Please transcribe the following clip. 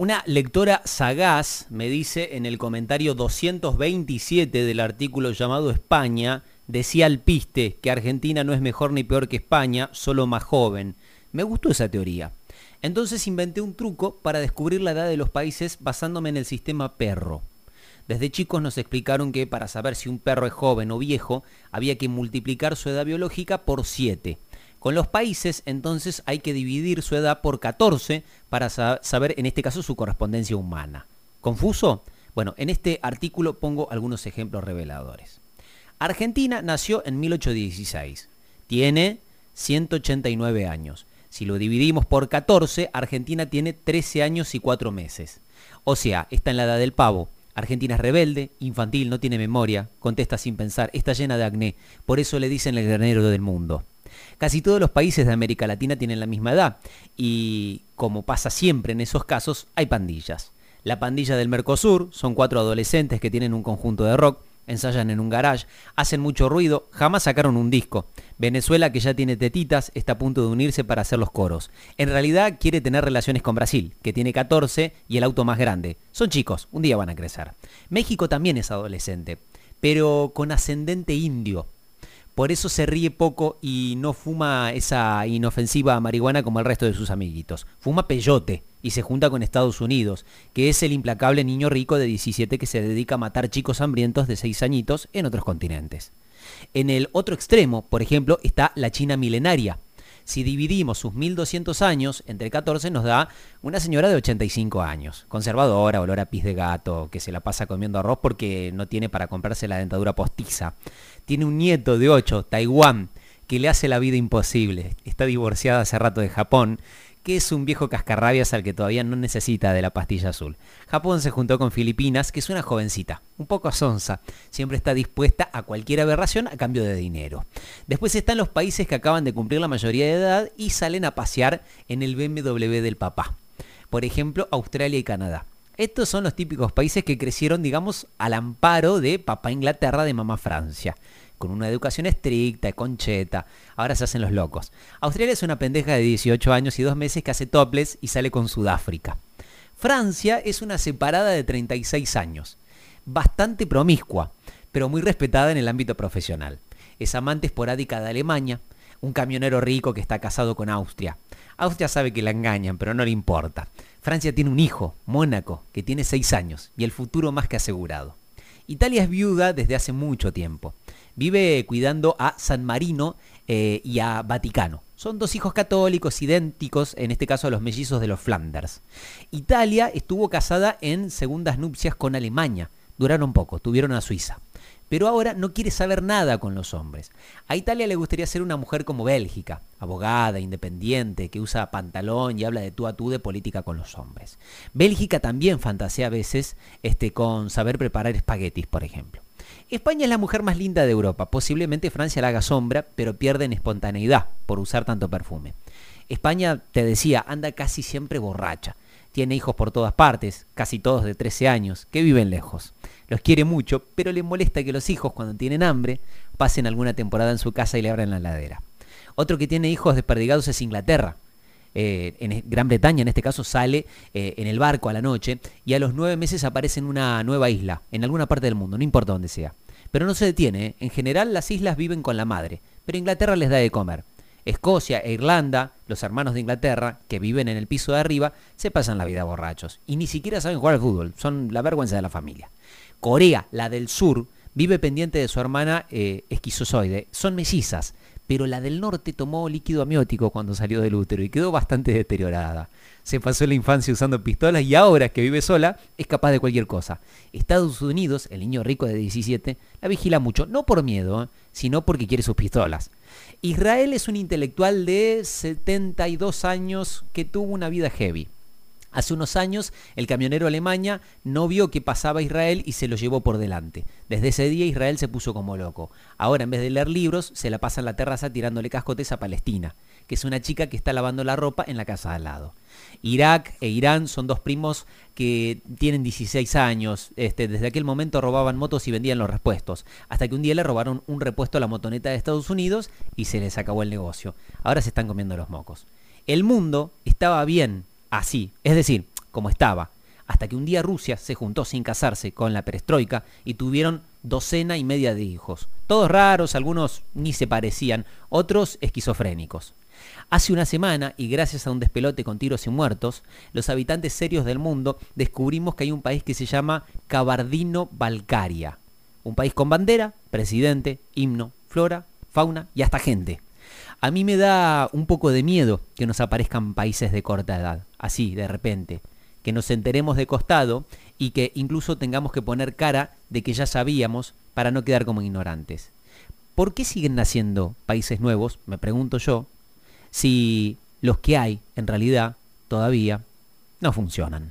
Una lectora sagaz me dice en el comentario 227 del artículo llamado España, decía al piste que Argentina no es mejor ni peor que España, solo más joven. Me gustó esa teoría. Entonces inventé un truco para descubrir la edad de los países basándome en el sistema perro. Desde chicos nos explicaron que para saber si un perro es joven o viejo, había que multiplicar su edad biológica por 7. Con los países, entonces, hay que dividir su edad por 14 para saber, en este caso, su correspondencia humana. ¿Confuso? Bueno, en este artículo pongo algunos ejemplos reveladores. Argentina nació en 1816. Tiene 189 años. Si lo dividimos por 14, Argentina tiene 13 años y 4 meses. O sea, está en la edad del pavo. Argentina es rebelde, infantil, no tiene memoria, contesta sin pensar, está llena de acné, por eso le dicen el granero del mundo. Casi todos los países de América Latina tienen la misma edad y, como pasa siempre en esos casos, hay pandillas. La pandilla del Mercosur son cuatro adolescentes que tienen un conjunto de rock, ensayan en un garage, hacen mucho ruido, jamás sacaron un disco. Venezuela, que ya tiene tetitas, está a punto de unirse para hacer los coros. En realidad quiere tener relaciones con Brasil, que tiene 14 y el auto más grande. Son chicos, un día van a crecer. México también es adolescente, pero con ascendente indio. Por eso se ríe poco y no fuma esa inofensiva marihuana como el resto de sus amiguitos. Fuma peyote y se junta con Estados Unidos, que es el implacable niño rico de 17 que se dedica a matar chicos hambrientos de 6 añitos en otros continentes. En el otro extremo, por ejemplo, está la China milenaria. Si dividimos sus 1200 años entre 14 nos da una señora de 85 años, conservadora, olor a pis de gato, que se la pasa comiendo arroz porque no tiene para comprarse la dentadura postiza. Tiene un nieto de 8, Taiwán, que le hace la vida imposible. Está divorciada hace rato de Japón que es un viejo cascarrabias al que todavía no necesita de la pastilla azul. Japón se juntó con Filipinas, que es una jovencita, un poco sonsa, siempre está dispuesta a cualquier aberración a cambio de dinero. Después están los países que acaban de cumplir la mayoría de edad y salen a pasear en el BMW del papá. Por ejemplo, Australia y Canadá. Estos son los típicos países que crecieron, digamos, al amparo de papá Inglaterra, de mamá Francia con una educación estricta, concheta. Ahora se hacen los locos. Australia es una pendeja de 18 años y dos meses que hace topless y sale con Sudáfrica. Francia es una separada de 36 años, bastante promiscua, pero muy respetada en el ámbito profesional. Es amante esporádica de Alemania, un camionero rico que está casado con Austria. Austria sabe que la engañan, pero no le importa. Francia tiene un hijo, Mónaco, que tiene 6 años y el futuro más que asegurado. Italia es viuda desde hace mucho tiempo vive cuidando a San Marino eh, y a Vaticano. Son dos hijos católicos idénticos, en este caso a los mellizos de los Flanders. Italia estuvo casada en segundas nupcias con Alemania. Duraron poco, tuvieron a Suiza. Pero ahora no quiere saber nada con los hombres. A Italia le gustaría ser una mujer como Bélgica, abogada, independiente, que usa pantalón y habla de tú a tú de política con los hombres. Bélgica también fantasea a veces este, con saber preparar espaguetis, por ejemplo. España es la mujer más linda de Europa. Posiblemente Francia la haga sombra, pero pierde en espontaneidad por usar tanto perfume. España, te decía, anda casi siempre borracha. Tiene hijos por todas partes, casi todos de 13 años, que viven lejos. Los quiere mucho, pero le molesta que los hijos, cuando tienen hambre, pasen alguna temporada en su casa y le abran la ladera. Otro que tiene hijos desperdigados es Inglaterra. Eh, en Gran Bretaña en este caso, sale eh, en el barco a la noche y a los nueve meses aparece en una nueva isla, en alguna parte del mundo, no importa dónde sea. Pero no se detiene, ¿eh? en general las islas viven con la madre, pero Inglaterra les da de comer. Escocia e Irlanda, los hermanos de Inglaterra, que viven en el piso de arriba, se pasan la vida borrachos y ni siquiera saben jugar al fútbol, son la vergüenza de la familia. Corea, la del sur, vive pendiente de su hermana esquizozoide, son mellizas, pero la del norte tomó líquido amiótico cuando salió del útero y quedó bastante deteriorada. Se pasó la infancia usando pistolas y ahora que vive sola es capaz de cualquier cosa. Estados Unidos, el niño rico de 17, la vigila mucho, no por miedo, ¿eh? sino porque quiere sus pistolas. Israel es un intelectual de 72 años que tuvo una vida heavy. Hace unos años el camionero Alemania no vio que pasaba Israel y se lo llevó por delante. Desde ese día Israel se puso como loco. Ahora en vez de leer libros se la pasa en la terraza tirándole cascotes a Palestina, que es una chica que está lavando la ropa en la casa de al lado. Irak e Irán son dos primos que tienen 16 años. Este, desde aquel momento robaban motos y vendían los repuestos. Hasta que un día le robaron un repuesto a la motoneta de Estados Unidos y se les acabó el negocio. Ahora se están comiendo los mocos. El mundo estaba bien así. Es decir, como estaba, hasta que un día Rusia se juntó sin casarse con la perestroika y tuvieron docena y media de hijos. Todos raros, algunos ni se parecían, otros esquizofrénicos. Hace una semana, y gracias a un despelote con tiros y muertos, los habitantes serios del mundo descubrimos que hay un país que se llama Cabardino-Balcaria. Un país con bandera, presidente, himno, flora, fauna y hasta gente. A mí me da un poco de miedo que nos aparezcan países de corta edad, así, de repente, que nos enteremos de costado y que incluso tengamos que poner cara de que ya sabíamos para no quedar como ignorantes. ¿Por qué siguen naciendo países nuevos, me pregunto yo, si los que hay en realidad todavía no funcionan?